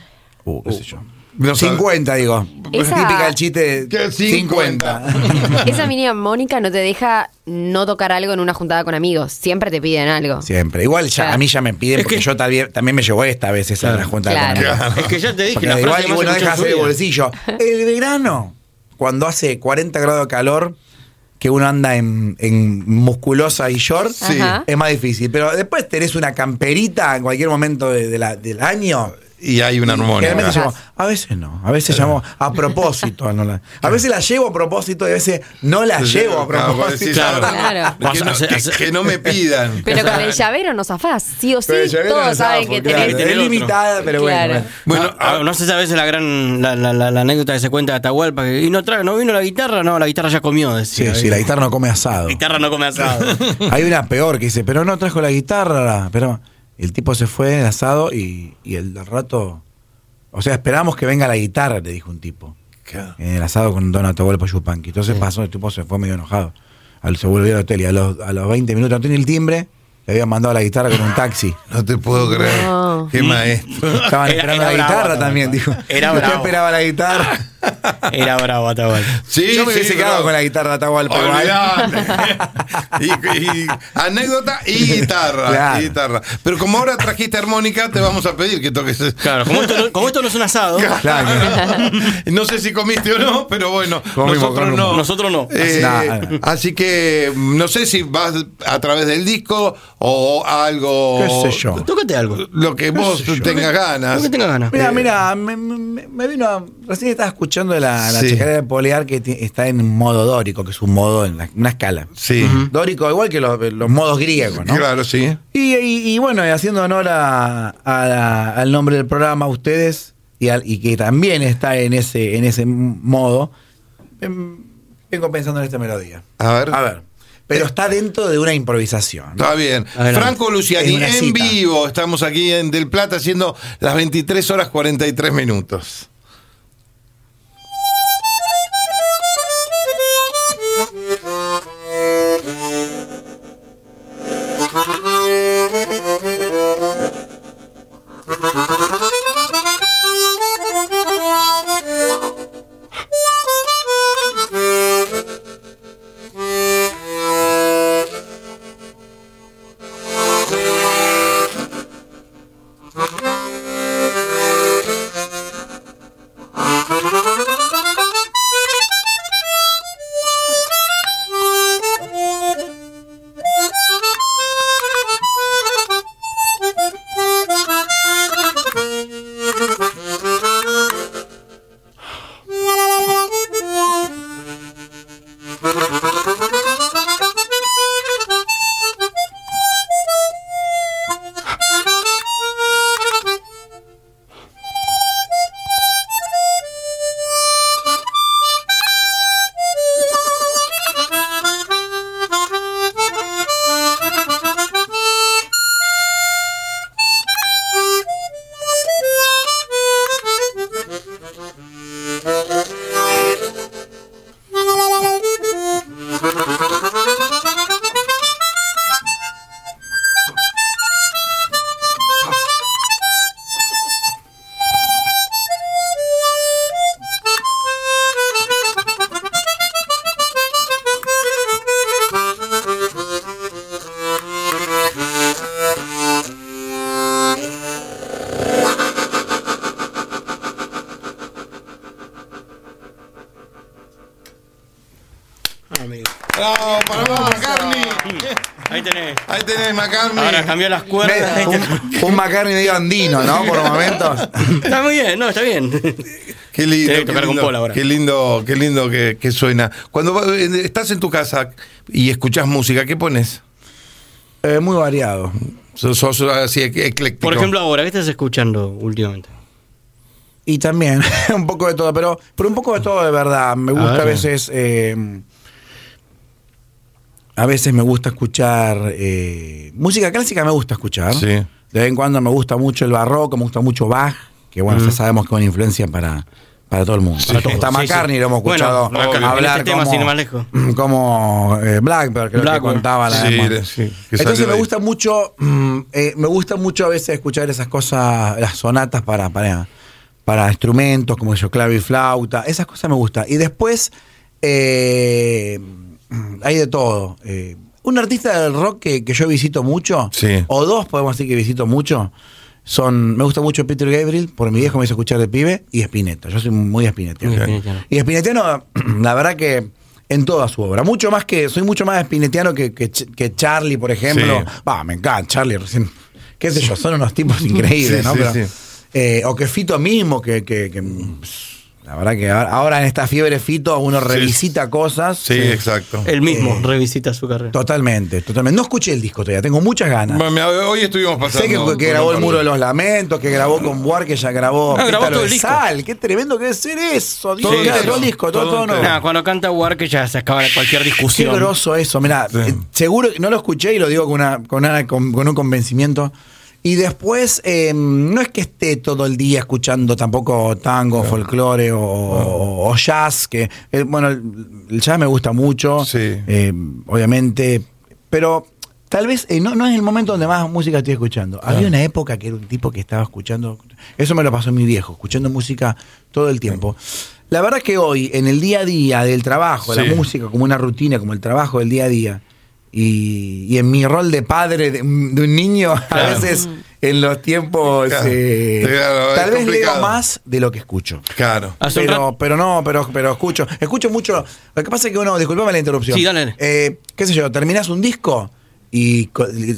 Uh, qué sé yo. No sabe. 50, digo. Esa- Típica el chiste. Que 50. 50. Esa mini armónica no te deja no tocar algo en una juntada con amigos. Siempre te piden algo. Siempre. Igual ya, Claro. a mí ya me piden, Es porque que- yo también, también me llevó esta vez esa Claro. la junta Claro. con amigos. Es que ya te dije Porque la igual frase que más uno escuché deja en su hacer el bolsillo. El verano, cuando hace 40 grados de calor, que uno anda en, en musculosa y short, Sí. Es más difícil. Pero después tenés una camperita en cualquier momento de- de la- del año. Y hay una armónica. Generalmente llamo- a veces no, a veces llamo a propósito. no la- a veces la llevo a propósito y a veces no la llevo a Claro, propósito. claro. Claro. Que, no, Hace- que- hace- que no me pidan. Pero con el llavero no zafás, sí o sí. Todos no saben zafo, que claro, tenés. tener Es limitada, pero Claro. bueno. Bueno, Ah, no sé si a veces la gran la, la- la- la anécdota que se cuenta de Atahualpa que y no trae, no vino la guitarra, no, la guitarra ya comió, Sí, decía. sí, la guitarra no come asado. La guitarra no come asado. Hay una peor que dice, pero no trajo la guitarra. Pero el tipo se fue de asado y, y el al rato. O sea, esperamos que venga la guitarra, le dijo un tipo. En el asado con Don Atahualpa Yupanqui. Entonces pasó, el tipo se fue medio enojado. Al, se volvió al hotel y a los, a los 20 minutos no tenía el timbre, le habían mandado la guitarra con un taxi. No te puedo creer. No. Qué maestro. Estaban Era- esperando era la guitarra también, dijo. Era Usted bravo. esperaba la guitarra. Era bravo Atahualpa. Sí, Yo me sí, hubiese quedado con la guitarra Atahualpa. y, y- anécdota y guitarra, Claro. y guitarra. Pero como ahora trajiste armónica, te vamos a pedir que toques. Claro, como esto, no, como esto no es un asado, Claro. no sé si comiste o no, pero bueno, Comimos, nosotros comimos. no. nosotros no. Eh. Así que no sé si vas a través del disco o algo. ¿Qué sé yo? Tócate algo. Lo que vos tengas ganas. Que tengas ganas. Mira, mira, me, me- me vino. a- Recién estaba escuchando la, la Sí. chacarera de Poliar que está en modo dórico, que es un modo en la- una escala. Sí. Dórico, igual que los, los modos griegos, ¿no? Claro, sí. Y, y- y bueno, y haciendo honor a- a la- al nombre del programa, ustedes, y, al- y que también está en ese, en ese modo, em, vengo pensando en esta melodía. A ver. A ver. Pero está dentro de una improvisación. Está bien. Adelante. Franco Luciani, en vivo. Estamos aquí en Del Plata haciendo las 23 horas 43 minutos. Ahora cambió las cuerdas. Me- un, un McCartney medio andino, ¿no? Por momentos. Está muy bien, no, está bien. Qué lindo, qué tocar con lindo, Paul ahora. qué lindo, qué lindo que, que suena. Cuando eh, estás en tu casa y escuchás música, ¿qué pones? Eh, muy variado. Sos, sos así ec- ecléctico. Por ejemplo, ahora, ¿qué estás escuchando últimamente? Y también, un poco de todo, pero, pero un poco de todo de verdad. Me gusta a, ver. veces. eh, a veces me gusta escuchar. eh, música clásica me gusta escuchar. Sí. De vez en cuando me gusta mucho el barroco, me gusta mucho Bach, que bueno, ya sabemos que es una influencia para, Para todo el mundo. Todos, Está sí, McCartney, sí. lo hemos escuchado en hablar este tema, como, más lejos. como eh, Blackbird, creo que Blackbird. contaba la Sí, sí, Entonces me ahí. gusta mucho, mm, eh, me gusta mucho a veces escuchar esas cosas, las sonatas para, para, para instrumentos, como yo, clave y flauta, esas cosas me gustan. Y después eh, hay de todo. Eh, un artista del rock que, que yo visito mucho, Sí. o dos podemos decir que visito mucho, son, me gusta mucho Peter Gabriel, por mi viejo me hizo escuchar de pibe, y Spinetta. Yo soy muy spinettiano. Muy spinettiano. Y Spinettiano, la verdad que en toda su obra, mucho más que, soy mucho más spinettiano que, que, Ch- que Charlie, por ejemplo. Sí. Va, me encanta, Charlie recién, qué sé yo, son unos tipos increíbles, Sí, ¿no? sí, Pero, sí. eh, o que Fito mismo, que, que- que, la verdad que ahora- ahora en esta fiebre Fito uno revisita cosas. Sí, exacto. Él mismo Eh, revisita su carrera. Totalmente, totalmente. No escuché el disco todavía, tengo muchas ganas. Hoy estuvimos pasando. Sé que, que grabó el muro de los lamentos, que grabó con Buarque, ya grabó Ah, grabó todo el disco. Sal. Qué tremendo que debe ser eso. Dios, Todo claro, entero. todo el disco, todo, Todo todo cuando canta War que ya se acaba cualquier Qué discusión. groso eso, mira, Sí. seguro que no lo escuché y lo digo con, una, con, una- con- con un convencimiento. Y después, eh, no es que esté todo el día escuchando tampoco tango, folclore o, o- o jazz, que, eh, bueno, el, el jazz me gusta mucho, Sí. eh, obviamente, pero tal vez eh, no, no es el momento donde más música estoy escuchando. Había una época que era un tipo que estaba escuchando, eso me lo pasó mi viejo, escuchando música todo el tiempo. La verdad que hoy, en el día a día del trabajo, Sí. la música como una rutina, como el trabajo del día a día, y, y en mi rol de padre de, de un niño, a veces en los tiempos, Claro. eh, Claro, tal vez leo complicado. más de lo que escucho. Claro. Un Pero, pero no, pero, pero escucho. Escucho mucho. Lo que pasa es que uno, disculpame la interrupción. Sí, dale. Eh, qué sé yo, terminás un disco y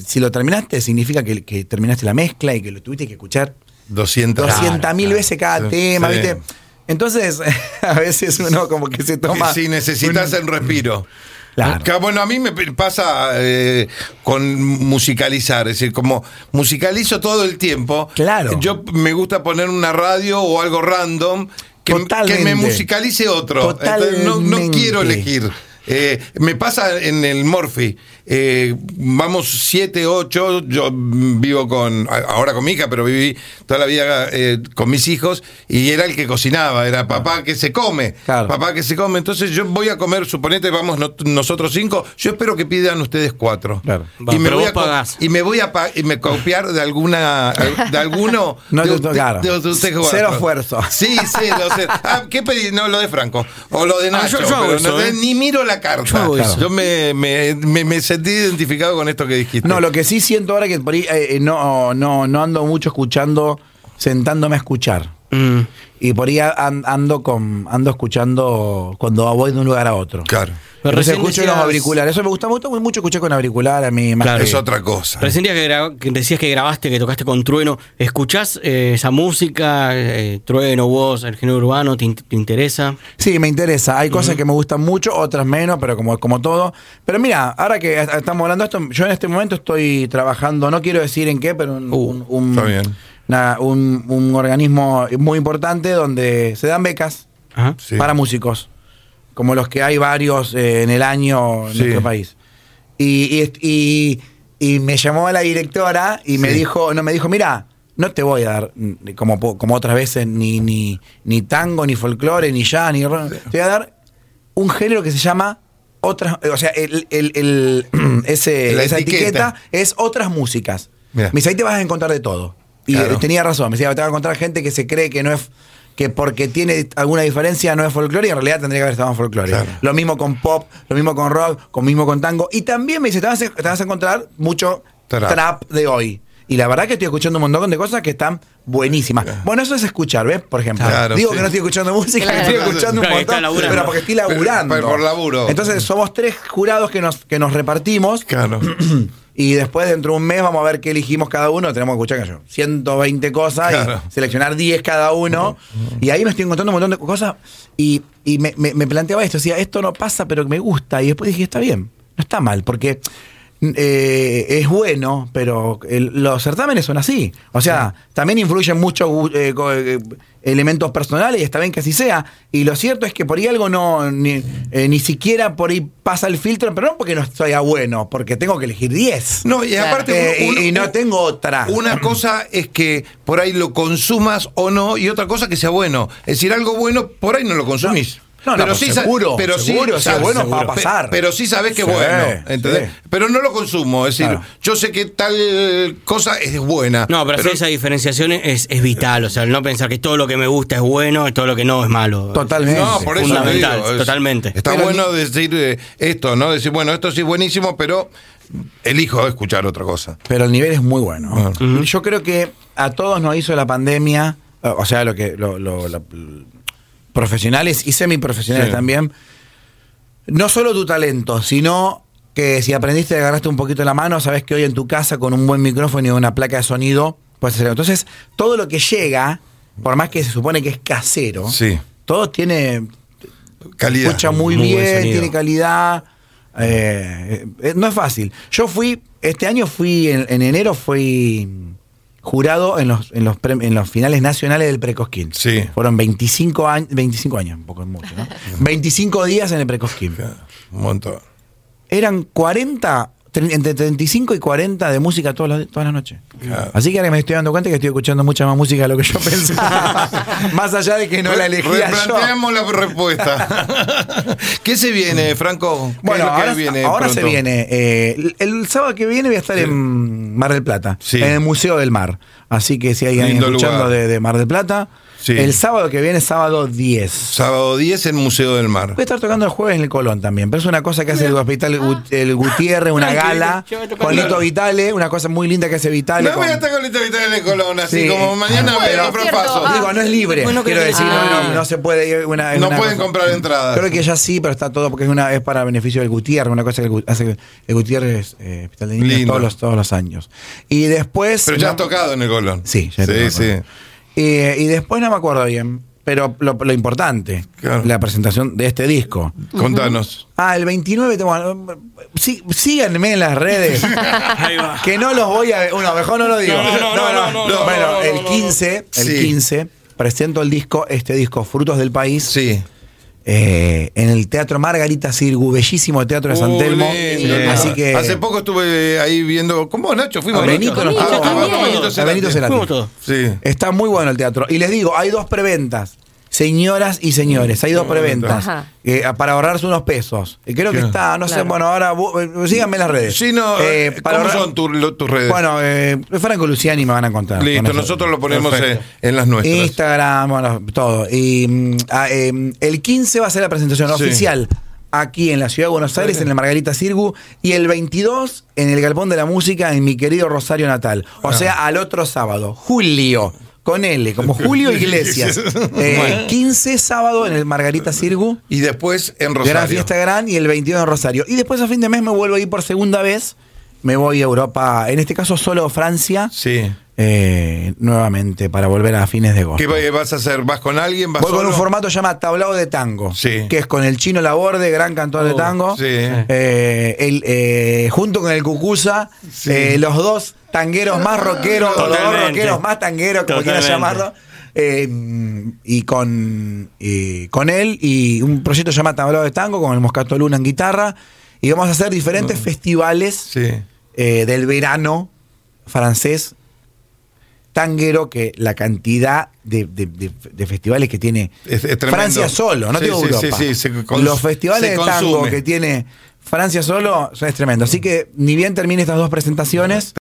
si lo terminaste significa que, que terminaste la mezcla y que lo tuviste que escuchar 200. 200 mil veces cada Sí, tema. ¿viste? Entonces, a veces uno como que se toma. Si necesitas un- el respiro. Claro. Bueno, a mí me pasa eh, con musicalizar, es decir, como musicalizo todo el tiempo. Claro. Yo me gusta poner una radio o algo random que, que me musicalice otro. Entonces, no, quiero elegir. Eh, me pasa en el Morphy. Eh, vamos siete, ocho. Yo vivo con. Ahora con mi hija, pero viví toda la vida eh, con mis hijos. Y era el que cocinaba. Era papá que se come. Claro. Papá que se come. Entonces yo voy a comer, suponete, vamos no- nosotros cinco. Yo espero que pidan ustedes cuatro. Claro. Va, y, me pero voy vos a y me voy a pa- y me copiar de alguna de alguno No de te usted- tocaron. de ustedes cuatro. Cero esfuerzo. Sí, cero, cero. Ah, ¿qué pedí? No, lo de Franco. O lo de Ah, Nacho. yo- yo hago pero eso, no- ¿eh? Ni miro la carta. Yo me, me, me- me identificado con esto que dijiste. No, lo que sí siento ahora que por ahí eh, eh, no, no, no ando mucho escuchando, sentándome a escuchar. Mm. Y por ahí an- ando con ando escuchando cuando voy de un lugar a otro. Claro. Pero Entonces escucho decías- los auriculares. Eso me gusta, me gusta mucho escuchar con auricular a mí. Más Claro. que- Es otra cosa. Recién decías que, decías que grabaste, que tocaste con Trueno. ¿Escuchás eh, esa música? eh, Trueno, vos, el género urbano, ¿te, in- te interesa? Sí, me interesa. Hay cosas que me gustan mucho, otras menos, pero como, como todo. Pero mira, ahora que est- estamos hablando de esto, yo en este momento estoy trabajando, no quiero decir en qué, pero un, Uh, un- un- está bien. Una- un- un organismo muy importante donde se dan becas Ajá. Sí. para músicos, como los que hay varios eh, en el año en Sí. nuestro país. Y, y, y- y me llamó la directora y me Sí. dijo, no me dijo, mira, no te voy a dar, como, po- como otras veces, ni, ni, ni tango, ni folclore, ni jazz, ni rock. Te voy a dar un género que se llama otras, o sea, el, el- el- ese, La esa etiqueta. etiqueta es otras músicas. Mira. Me dice, ahí te vas a encontrar de todo. Y Claro. eh, tenía razón, me decía, te vas a encontrar gente que se cree que no es que porque tiene alguna diferencia no es folclore y en realidad tendría que haber estado en folclore. Claro. Lo mismo con pop, lo mismo con rock, lo mismo con tango. Y también me dice, te vas a, te vas a encontrar mucho Trap. trap. de hoy. Y la verdad que estoy escuchando un montón de cosas que están buenísimas. Bueno, eso es escuchar, ¿ves? Por ejemplo. Claro, Digo sí. que no estoy escuchando música, Claro. que estoy escuchando un montón, pero porque estoy laburando. Pero por laburo. Entonces somos tres jurados que nos, que nos repartimos. Claro. Y después, dentro de un mes, vamos a ver qué elegimos cada uno. Tenemos que escuchar, yo, 120 cosas Claro. y seleccionar 10 cada uno. Y ahí me estoy encontrando un montón de cosas. Y, y me, me- me planteaba esto, decía, esto no pasa, pero me gusta. Y después dije, está bien, no está mal, porque eh, es bueno, pero el- los certámenes son así. O sea, también influyen muchos eh, co- eh, elementos personales y está bien que así sea. Y lo cierto es que por ahí algo no, ni, eh, ni siquiera por ahí pasa el filtro, pero no porque no sea bueno, porque tengo que elegir 10. No, y Claro. aparte. Eh, un- y, y no tengo otra. Una cosa es que por ahí lo consumas o no, y otra cosa que sea bueno. Es decir, algo bueno, por ahí no lo consumís. No, no, seguro, pero sí, seguro, si es sabes- bueno, va a pasar. Pero sí sabes que es Sí, bueno. ¿entendés? sí. Pero no lo consumo. Es decir, Claro. yo sé que tal cosa es buena. No, pero, hacer esa diferenciación es, es vital. O sea, el no pensar que todo lo que me gusta es bueno y todo lo que no es malo. Totalmente. No, por eso Fundamental, digo, es- totalmente. Está Pero bueno decir eh, esto, ¿no? Decir, bueno, esto sí es buenísimo, pero elijo escuchar otra cosa. Pero el nivel es muy bueno. Ah. Yo creo que a todos nos hizo la pandemia, o sea, lo que lo- lo- lo- profesionales y semiprofesionales Sí. también, no solo tu talento, sino que si aprendiste y agarraste un poquito la mano, sabes que hoy en tu casa con un buen micrófono y una placa de sonido puedes hacerlo. Entonces, todo lo que llega, por más que se supone que es casero, Sí. todo tiene Calidad. escucha muy, bien, tiene calidad. eh, eh, no es fácil. Yo fui, este año fui, en, en enero fui jurado en los, en los, prem- en los finales nacionales del Precosquín. Sí. Fueron 25 años, 25 años, un poco es mucho, ¿no? 25 días en el Precosquín. Un montón. Eran 40, tre- entre 35 y 40 de música todas las, todas las noches. Claro. Así que ahora me estoy dando cuenta que estoy escuchando mucha más música de lo que yo pensaba. más allá de que no la elegía yo. Replanteamos la respuesta. ¿Qué se viene, Franco? ¿Qué Bueno, ahora, viene ahora se viene. eh, el, el sábado que viene voy a estar en Mar del Plata, Sí. en el Museo del Mar. Así que si hay alguien escuchando de Mar del Plata, Sí. el sábado que viene, sábado 10. Sábado 10 en Museo del Mar. Voy a estar tocando el jueves en el Colón también, pero es una cosa que hace el Hospital Gu- el Gutiérrez, una gala yo voy a tocar con Lito. Vitale, una cosa muy linda que hace Vitale. No con- voy a estar con Lito Vital en Colón, así Sí. como mañana Ah, Cierto, paso. ah. Digo, no es libre, Bueno, quiero que- decir, no, Ah. no, no se puede ir una, No una pueden cosa- comprar entradas. Creo que ya sí, pero está todo porque es una es para beneficio del Gutiérrez, una cosa que el Gu- hace el Gutiérrez eh, Hospital de Niños Lindo. todos los, todos los años. Y después. Pero ya no- has tocado en el Colón. Sí, ya he sí, tocado. sí. Eh, y después no me acuerdo bien, pero lo, lo importante, Claro. la presentación de este disco. Contanos. Ah, el 29, tengo- sí, síganme en las redes. Ahí va. Que no los voy a. Bueno, mejor no lo digo. No, no, no, no, no, no, bueno, no, no, el no, no. 15, el Sí. 15, presento el disco, este disco, Frutos del País, Sí. Eh, en el Teatro Margarita Sirgu, bellísimo teatro de San Telmo. Así que. Hace poco estuve ahí viendo. ¿Cómo, Nacho? Fuimos A Benito Ah, estuvo- también. Benito A Cerati. Benito Cerati. Fuimos todos. Sí. Está muy bueno el teatro. Y les digo, hay dos preventas. Señoras y señores, hay dos preventas Ajá. eh, para ahorrarse unos pesos. Y creo que Claro. está, no sé, Claro. bueno, ahora bu- eh, síganme en las redes. Sí, no. Eh, eh, para ¿Cómo ahorrar- son tu- lo- tus redes? Bueno, eh, Franco Luciani me van a encontrar. Listo, con eso. nosotros lo ponemos en, las nuestras. Instagram, bueno, todo. Y mm, ah, eh, el 15 va a ser la presentación Sí. oficial aquí en la ciudad de Buenos Aires, en el Margarita Sirgu, y el 22 en el Galpón de la Música en mi querido Rosario Natal. O sea, al otro sábado, Julio. Con L, como Julio Iglesias. Eh, 15 sábado en el Margarita Sirgu. Y después en Rosario. Gran fiesta gran y el 22 en Rosario. Y después a fin de mes me vuelvo a ir por segunda vez. Me voy a Europa, en este caso solo Francia. Sí. eh, nuevamente para volver a fines de agosto. ¿Qué va- vas a hacer? ¿Vas con alguien? ¿Vas Voy con un formato que se llama Tablao de Tango, Sí. que es con el chino Laborde, gran cantor de Oh, tango, sí. eh, el, eh, junto con el Cucusa, Sí. los dos tangueros más rockeros, o los dos rockeros más tangueros, como quieras Totalmente. llamarlo, eh, y con, y con él, y un proyecto que se llama Tablao de Tango, con el Moscato Luna en guitarra, y vamos a hacer diferentes festivales Sí. eh, del verano francés tanguero que la cantidad de, de- de- de festivales que tiene Es- es tremendo. Francia solo, no Sí, digo sí, Europa. se Los festivales de tango que tiene Francia solo es tremendo. Así que ni bien termine estas dos presentaciones,